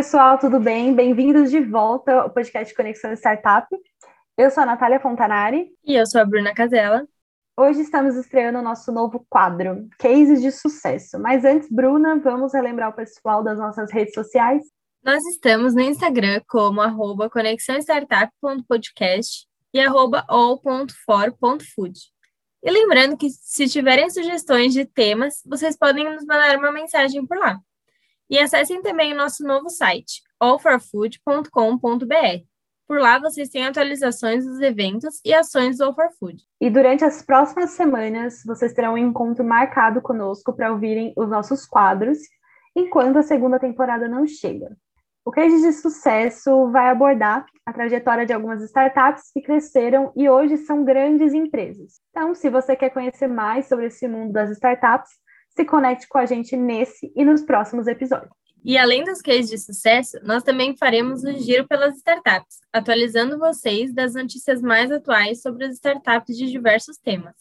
pessoal, tudo bem? Bem-vindos de volta ao podcast Conexão Startup. Eu sou a Natália Fontanari. E eu sou a Bruna Casella. Hoje estamos estreando o nosso novo quadro, Cases de Sucesso. Mas antes, Bruna, vamos relembrar o pessoal das nossas redes sociais? Nós estamos no Instagram como arroba conexãostartup.podcast e arroba all.for.food. E lembrando que se tiverem sugestões de temas, vocês podem nos mandar uma mensagem por lá. E acessem também o nosso novo site, allforfood.com.br. Por lá vocês têm atualizações dos eventos e ações do All for Food. E durante as próximas semanas, vocês terão um encontro marcado conosco para ouvirem os nossos quadros, enquanto a segunda temporada não chega. O Case de Sucesso vai abordar a trajetória de algumas startups que cresceram e hoje são grandes empresas. Então, se você quer conhecer mais sobre esse mundo das startups, se conecte com a gente nesse e nos próximos episódios. E além dos cases de sucesso, nós também faremos o giro pelas startups, atualizando vocês das notícias mais atuais sobre as startups de diversos temas.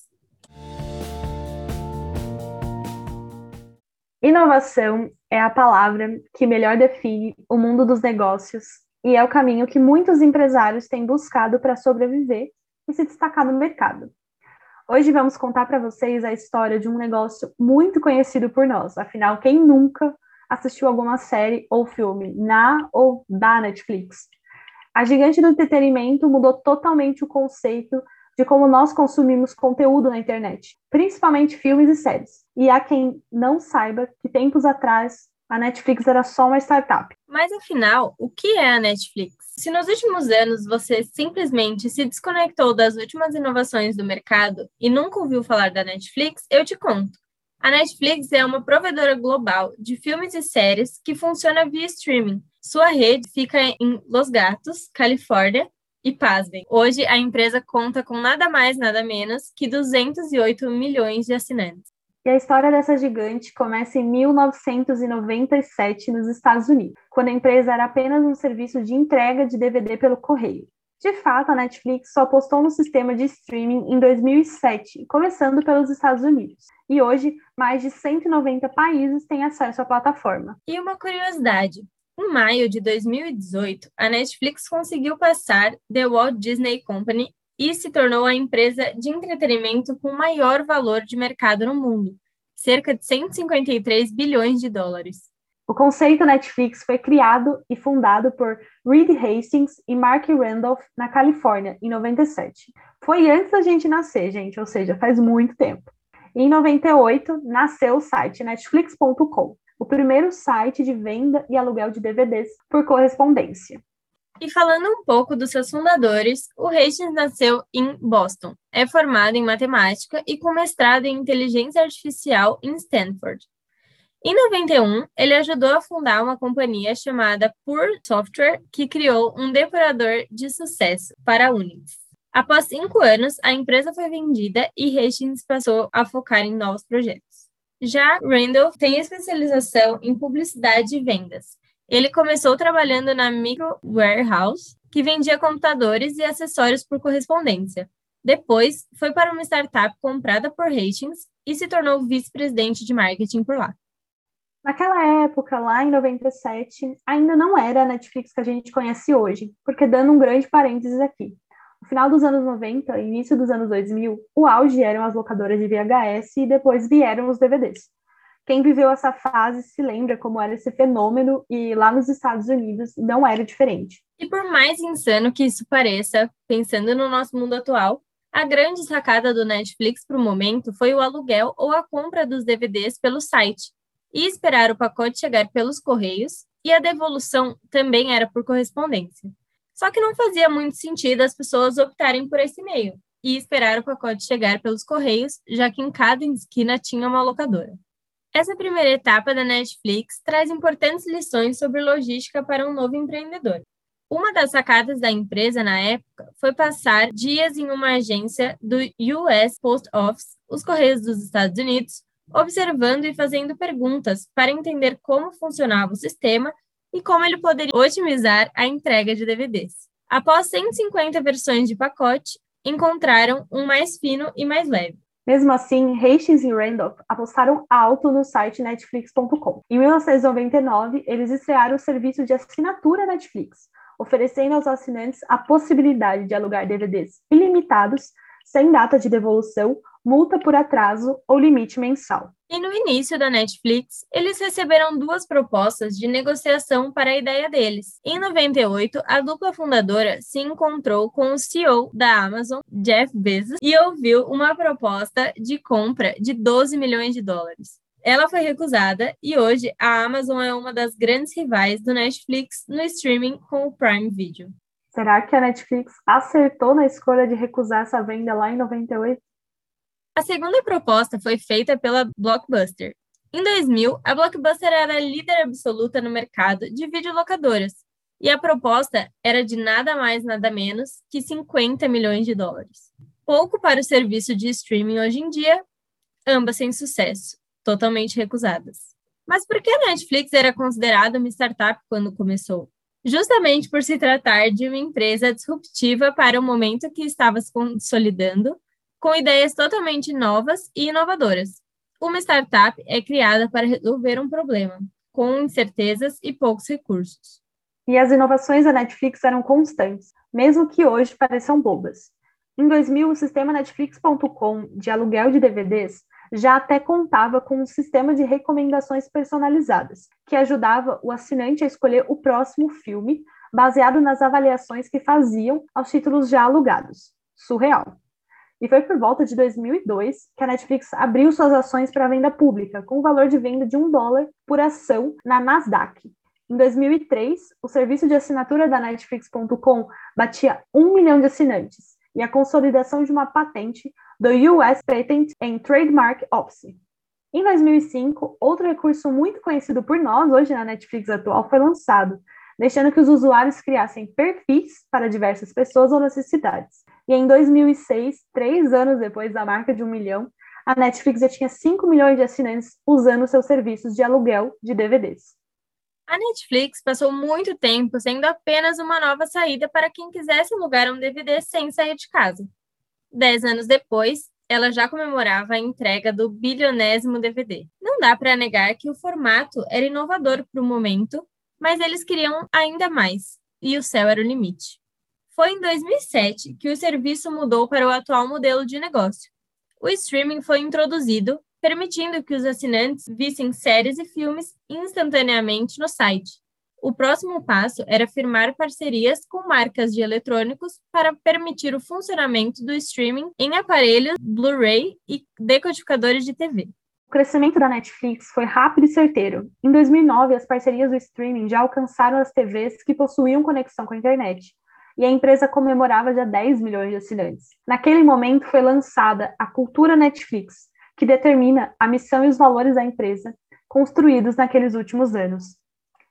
Inovação é a palavra que melhor define o mundo dos negócios e é o caminho que muitos empresários têm buscado para sobreviver e se destacar no mercado. Hoje vamos contar para vocês a história de um negócio muito conhecido por nós. Afinal, quem nunca assistiu alguma série ou filme na ou da Netflix? A gigante do entretenimento mudou totalmente o conceito de como nós consumimos conteúdo na internet, principalmente filmes e séries. E há quem não saiba que tempos atrás a Netflix era só uma startup. Mas afinal, o que é a Netflix? Se nos últimos anos você simplesmente se desconectou das últimas inovações do mercado e nunca ouviu falar da Netflix, eu te conto. A Netflix é uma provedora global de filmes e séries que funciona via streaming. Sua rede fica em Los Gatos, Califórnia, e pasmem, hoje a empresa conta com nada mais, nada menos que 208 milhões de assinantes. E a história dessa gigante começa em 1997 nos Estados Unidos, quando a empresa era apenas um serviço de entrega de DVD pelo correio. De fato, a Netflix só postou no sistema de streaming em 2007, começando pelos Estados Unidos. E hoje, mais de 190 países têm acesso à plataforma. E uma curiosidade: em maio de 2018, a Netflix conseguiu passar The Walt Disney Company e se tornou a empresa de entretenimento com maior valor de mercado no mundo, cerca de 153 bilhões de dólares. O conceito Netflix foi criado e fundado por Reed Hastings e Mark Randolph na Califórnia, em 97. Foi antes da gente nascer, gente, ou seja, faz muito tempo. em 98, nasceu o site netflix.com, o primeiro site de venda e aluguel de DVDs por correspondência. E falando um pouco dos seus fundadores, o Hastings nasceu em Boston. É formado em matemática e com mestrado em inteligência artificial em Stanford. Em 91, ele ajudou a fundar uma companhia chamada Pure Software, que criou um depurador de sucesso para Unix. Após cinco anos, a empresa foi vendida e Hastings passou a focar em novos projetos. Já Randolph tem especialização em publicidade e vendas ele começou trabalhando na Micro Warehouse, que vendia computadores e acessórios por correspondência. Depois, foi para uma startup comprada por Hastings e se tornou vice-presidente de marketing por lá. Naquela época, lá em 97, ainda não era a Netflix que a gente conhece hoje, porque dando um grande parênteses aqui. No final dos anos 90 início dos anos 2000, o auge eram as locadoras de VHS e depois vieram os DVDs. Quem viveu essa fase se lembra como era esse fenômeno e lá nos Estados Unidos não era diferente. E por mais insano que isso pareça, pensando no nosso mundo atual, a grande sacada do Netflix para o momento foi o aluguel ou a compra dos DVDs pelo site e esperar o pacote chegar pelos correios, e a devolução também era por correspondência. Só que não fazia muito sentido as pessoas optarem por esse meio e esperar o pacote chegar pelos correios, já que em cada esquina tinha uma locadora. Essa primeira etapa da Netflix traz importantes lições sobre logística para um novo empreendedor. Uma das sacadas da empresa na época foi passar dias em uma agência do US Post Office, os Correios dos Estados Unidos, observando e fazendo perguntas para entender como funcionava o sistema e como ele poderia otimizar a entrega de DVDs. Após 150 versões de pacote, encontraram um mais fino e mais leve. Mesmo assim, Hastings e Randolph apostaram alto no site Netflix.com. Em 1999, eles estrearam o serviço de assinatura Netflix, oferecendo aos assinantes a possibilidade de alugar DVDs ilimitados, sem data de devolução, multa por atraso ou limite mensal. E no início da Netflix, eles receberam duas propostas de negociação para a ideia deles. Em 98, a dupla fundadora se encontrou com o CEO da Amazon, Jeff Bezos, e ouviu uma proposta de compra de 12 milhões de dólares. Ela foi recusada e hoje a Amazon é uma das grandes rivais do Netflix no streaming com o Prime Video. Será que a Netflix acertou na escolha de recusar essa venda lá em 98? A segunda proposta foi feita pela Blockbuster. Em 2000, a Blockbuster era líder absoluta no mercado de videolocadoras, e a proposta era de nada mais nada menos que 50 milhões de dólares. Pouco para o serviço de streaming hoje em dia, ambas sem sucesso, totalmente recusadas. Mas por que a Netflix era considerada uma startup quando começou? Justamente por se tratar de uma empresa disruptiva para o momento que estava se consolidando com ideias totalmente novas e inovadoras. Uma startup é criada para resolver um problema, com incertezas e poucos recursos. E as inovações da Netflix eram constantes, mesmo que hoje pareçam bobas. Em 2000, o sistema Netflix.com de aluguel de DVDs já até contava com um sistema de recomendações personalizadas, que ajudava o assinante a escolher o próximo filme, baseado nas avaliações que faziam aos títulos já alugados. Surreal. E foi por volta de 2002 que a Netflix abriu suas ações para venda pública, com valor de venda de um dólar por ação na Nasdaq. Em 2003, o serviço de assinatura da Netflix.com batia um milhão de assinantes, e a consolidação de uma patente do US Patent and Trademark Office. Em 2005, outro recurso muito conhecido por nós hoje na Netflix atual foi lançado, deixando que os usuários criassem perfis para diversas pessoas ou necessidades. E em 2006, três anos depois da marca de um milhão, a Netflix já tinha 5 milhões de assinantes usando seus serviços de aluguel de DVDs. A Netflix passou muito tempo sendo apenas uma nova saída para quem quisesse alugar um DVD sem sair de casa. Dez anos depois, ela já comemorava a entrega do bilionésimo DVD. Não dá para negar que o formato era inovador para o momento mas eles queriam ainda mais, e o céu era o limite. Foi em 2007 que o serviço mudou para o atual modelo de negócio. O streaming foi introduzido, permitindo que os assinantes vissem séries e filmes instantaneamente no site. O próximo passo era firmar parcerias com marcas de eletrônicos para permitir o funcionamento do streaming em aparelhos Blu-ray e decodificadores de TV. O crescimento da Netflix foi rápido e certeiro. Em 2009, as parcerias do streaming já alcançaram as TVs que possuíam conexão com a internet, e a empresa comemorava já 10 milhões de assinantes. Naquele momento foi lançada a cultura Netflix, que determina a missão e os valores da empresa, construídos naqueles últimos anos.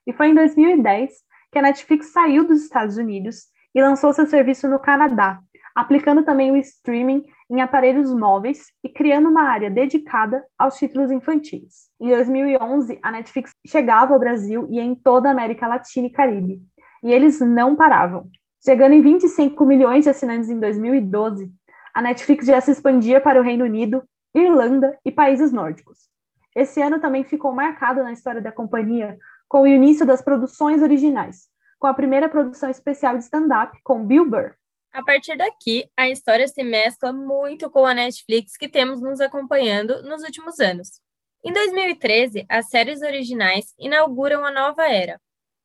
E foi em 2010 que a Netflix saiu dos Estados Unidos e lançou seu serviço no Canadá, aplicando também o streaming em aparelhos móveis e criando uma área dedicada aos títulos infantis. Em 2011, a Netflix chegava ao Brasil e em toda a América Latina e Caribe, e eles não paravam. Chegando em 25 milhões de assinantes em 2012, a Netflix já se expandia para o Reino Unido, Irlanda e países nórdicos. Esse ano também ficou marcado na história da companhia com o início das produções originais, com a primeira produção especial de stand-up com Bill Burr. A partir daqui, a história se mescla muito com a Netflix que temos nos acompanhando nos últimos anos. Em 2013, as séries originais inauguram a nova era,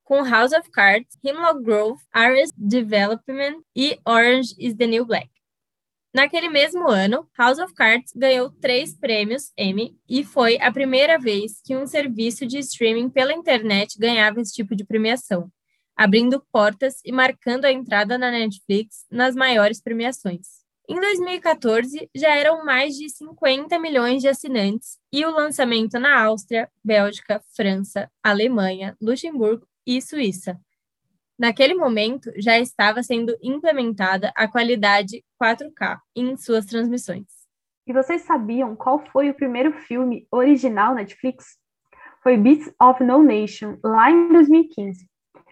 com House of Cards, Hemlock Grove, Arrested Development e Orange is the New Black. Naquele mesmo ano, House of Cards ganhou três prêmios Emmy e foi a primeira vez que um serviço de streaming pela internet ganhava esse tipo de premiação abrindo portas e marcando a entrada na Netflix nas maiores premiações. Em 2014, já eram mais de 50 milhões de assinantes e o lançamento na Áustria, Bélgica, França, Alemanha, Luxemburgo e Suíça. Naquele momento, já estava sendo implementada a qualidade 4K em suas transmissões. E vocês sabiam qual foi o primeiro filme original Netflix? Foi Beats of No Nation, lá em 2015.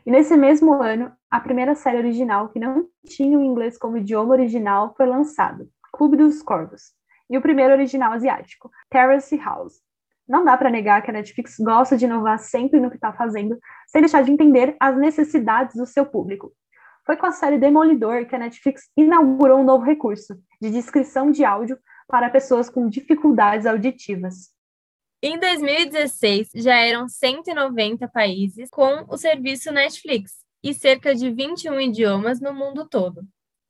E nesse mesmo ano, a primeira série original que não tinha o inglês como idioma original foi lançada, Clube dos Corvos. e o primeiro original asiático, Terrace House. Não dá para negar que a Netflix gosta de inovar sempre no que está fazendo, sem deixar de entender as necessidades do seu público. Foi com a série Demolidor que a Netflix inaugurou um novo recurso de descrição de áudio para pessoas com dificuldades auditivas. Em 2016, já eram 190 países com o serviço Netflix e cerca de 21 idiomas no mundo todo.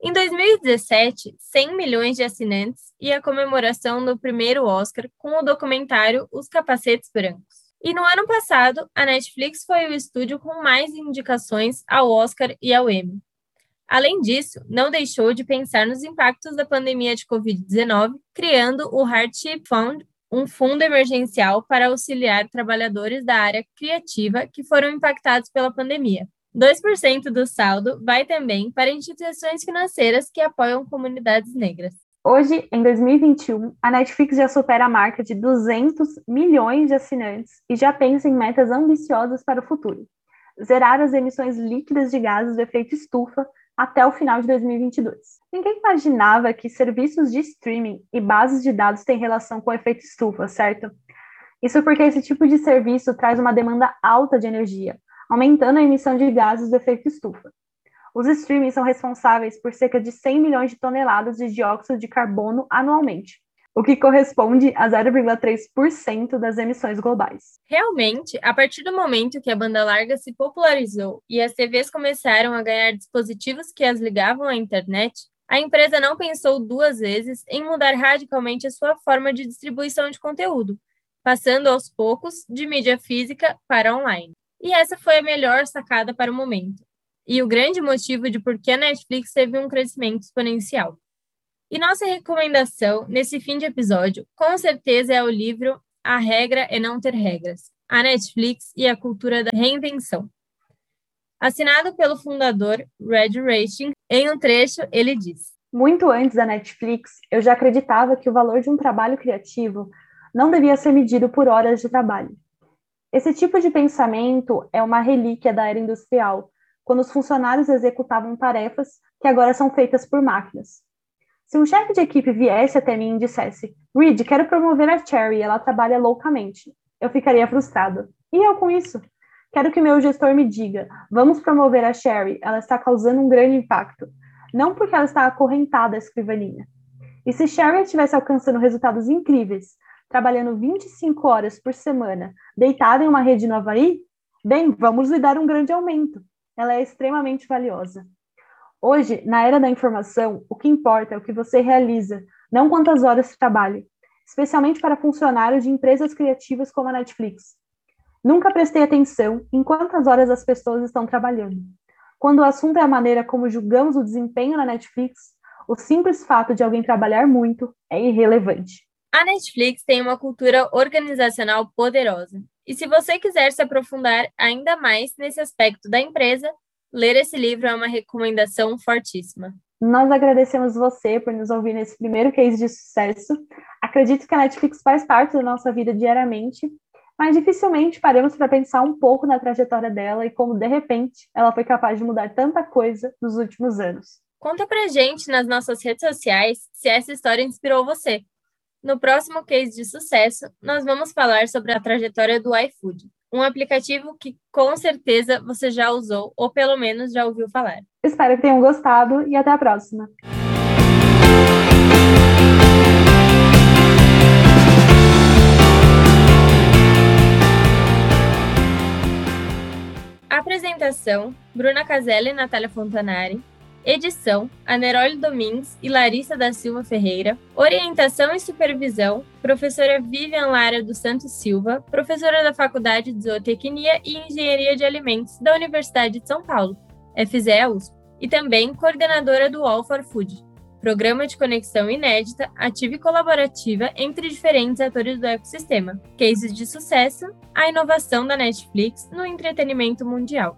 Em 2017, 100 milhões de assinantes e a comemoração do primeiro Oscar com o documentário Os Capacetes Brancos. E no ano passado, a Netflix foi o estúdio com mais indicações ao Oscar e ao Emmy. Além disso, não deixou de pensar nos impactos da pandemia de Covid-19, criando o Hardship Fund, um fundo emergencial para auxiliar trabalhadores da área criativa que foram impactados pela pandemia. 2% do saldo vai também para instituições financeiras que apoiam comunidades negras. Hoje, em 2021, a Netflix já supera a marca de 200 milhões de assinantes e já pensa em metas ambiciosas para o futuro. Zerar as emissões líquidas de gases do efeito estufa até o final de 2022. Ninguém imaginava que serviços de streaming e bases de dados têm relação com o efeito estufa, certo? Isso porque esse tipo de serviço traz uma demanda alta de energia, aumentando a emissão de gases do efeito estufa. Os streamings são responsáveis por cerca de 100 milhões de toneladas de dióxido de carbono anualmente, o que corresponde a 0,3% das emissões globais. Realmente, a partir do momento que a banda larga se popularizou e as TVs começaram a ganhar dispositivos que as ligavam à internet, a empresa não pensou duas vezes em mudar radicalmente a sua forma de distribuição de conteúdo, passando aos poucos de mídia física para online. E essa foi a melhor sacada para o momento, e o grande motivo de por que a Netflix teve um crescimento exponencial. E nossa recomendação nesse fim de episódio, com certeza, é o livro A Regra é Não Ter Regras, a Netflix e a Cultura da Reinvenção. Assinado pelo fundador Red Racing, em um trecho ele diz: Muito antes da Netflix, eu já acreditava que o valor de um trabalho criativo não devia ser medido por horas de trabalho, esse tipo de pensamento é uma relíquia da era industrial, quando os funcionários executavam tarefas que agora são feitas por máquinas. Se um chefe de equipe viesse até mim e dissesse: Reed, quero promover a Cherry, ela trabalha loucamente, eu ficaria frustrado. E eu com isso? Quero que meu gestor me diga: vamos promover a Sherry, ela está causando um grande impacto. Não porque ela está acorrentada à escrivaninha. E se Sherry estivesse alcançando resultados incríveis, trabalhando 25 horas por semana, deitada em uma rede no Havaí, bem, vamos lhe dar um grande aumento. Ela é extremamente valiosa. Hoje, na era da informação, o que importa é o que você realiza, não quantas horas de trabalho, especialmente para funcionários de empresas criativas como a Netflix. Nunca prestei atenção em quantas horas as pessoas estão trabalhando. Quando o assunto é a maneira como julgamos o desempenho na Netflix, o simples fato de alguém trabalhar muito é irrelevante. A Netflix tem uma cultura organizacional poderosa. E se você quiser se aprofundar ainda mais nesse aspecto da empresa, ler esse livro é uma recomendação fortíssima. Nós agradecemos você por nos ouvir nesse primeiro case de sucesso. Acredito que a Netflix faz parte da nossa vida diariamente, mas dificilmente paramos para pensar um pouco na trajetória dela e como, de repente, ela foi capaz de mudar tanta coisa nos últimos anos. Conta pra gente nas nossas redes sociais se essa história inspirou você. No próximo case de sucesso, nós vamos falar sobre a trajetória do iFood, um aplicativo que com certeza você já usou ou pelo menos já ouviu falar. Espero que tenham gostado e até a próxima. Apresentação: Bruna Caselli e Natália Fontanari. Edição: Aneroli Domingues e Larissa da Silva Ferreira. Orientação e supervisão: Professora Vivian Lara dos Santos Silva, professora da Faculdade de Zootecnia e Engenharia de Alimentos da Universidade de São Paulo, FZE USP, e também coordenadora do All for Food, programa de conexão inédita, ativa e colaborativa entre diferentes atores do ecossistema, cases de sucesso, a inovação da Netflix no entretenimento mundial.